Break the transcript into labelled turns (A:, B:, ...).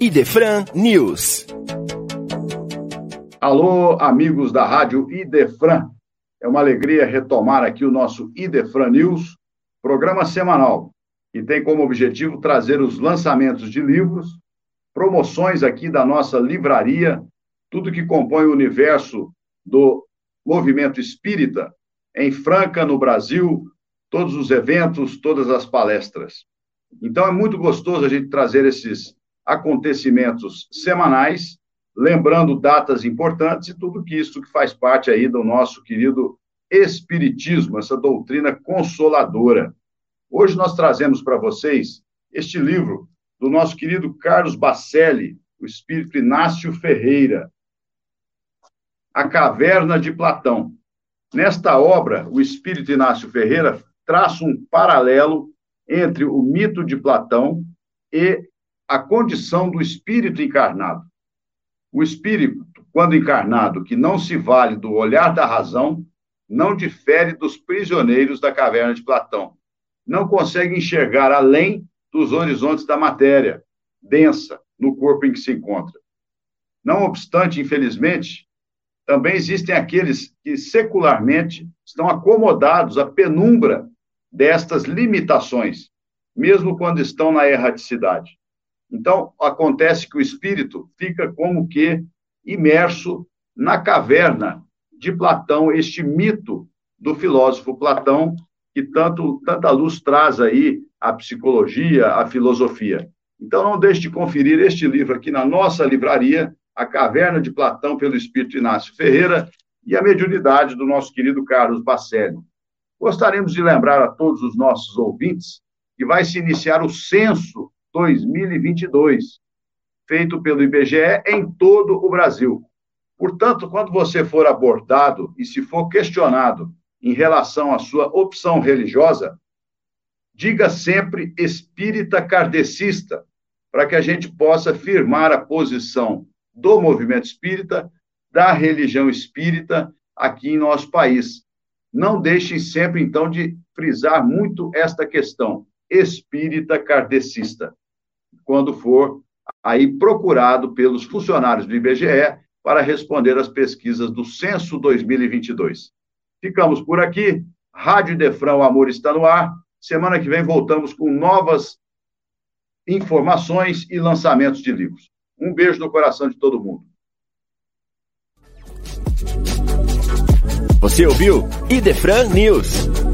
A: Idefran News.
B: Alô, amigos da Rádio Idefran. É uma alegria retomar aqui o nosso Idefran News, programa semanal, que tem como objetivo trazer os lançamentos de livros, promoções aqui da nossa livraria, tudo que compõe o universo do movimento espírita em Franca, no Brasil, todos os eventos, todas as palestras. Então é muito gostoso a gente trazer esses acontecimentos semanais, lembrando datas importantes e tudo que isso que faz parte aí do nosso querido espiritismo, essa doutrina consoladora. Hoje nós trazemos para vocês este livro do nosso querido Carlos Bacelli, o espírito Inácio Ferreira, A Caverna de Platão. Nesta obra, o espírito Inácio Ferreira traça um paralelo entre o mito de Platão e a condição do espírito encarnado. O espírito, quando encarnado, que não se vale do olhar da razão, não difere dos prisioneiros da caverna de Platão. Não consegue enxergar além dos horizontes da matéria densa no corpo em que se encontra. Não obstante, infelizmente, também existem aqueles que secularmente estão acomodados à penumbra destas limitações, mesmo quando estão na erraticidade. Então, acontece que o espírito fica como que imerso na caverna de Platão, este mito do filósofo Platão, que tanto tanta luz traz aí à psicologia, à filosofia. Então, não deixe de conferir este livro aqui na nossa livraria, A Caverna de Platão, pelo Espírito Inácio Ferreira, e a mediunidade do nosso querido Carlos Bacelli. Gostaríamos de lembrar a todos os nossos ouvintes que vai se iniciar o censo 2022, feito pelo IBGE em todo o Brasil. Portanto, quando você for abordado e se for questionado em relação à sua opção religiosa, diga sempre espírita kardecista, para que a gente possa firmar a posição do movimento espírita, da religião espírita aqui em nosso país. Não deixem sempre, então, de frisar muito esta questão espírita kardecista, quando for aí procurado pelos funcionários do IBGE para responder às pesquisas do Censo 2022. Ficamos por aqui. Rádio Defrão, amor está no ar. Semana que vem voltamos com novas informações e lançamentos de livros. Um beijo no coração de todo mundo.
A: Você ouviu Idefran News.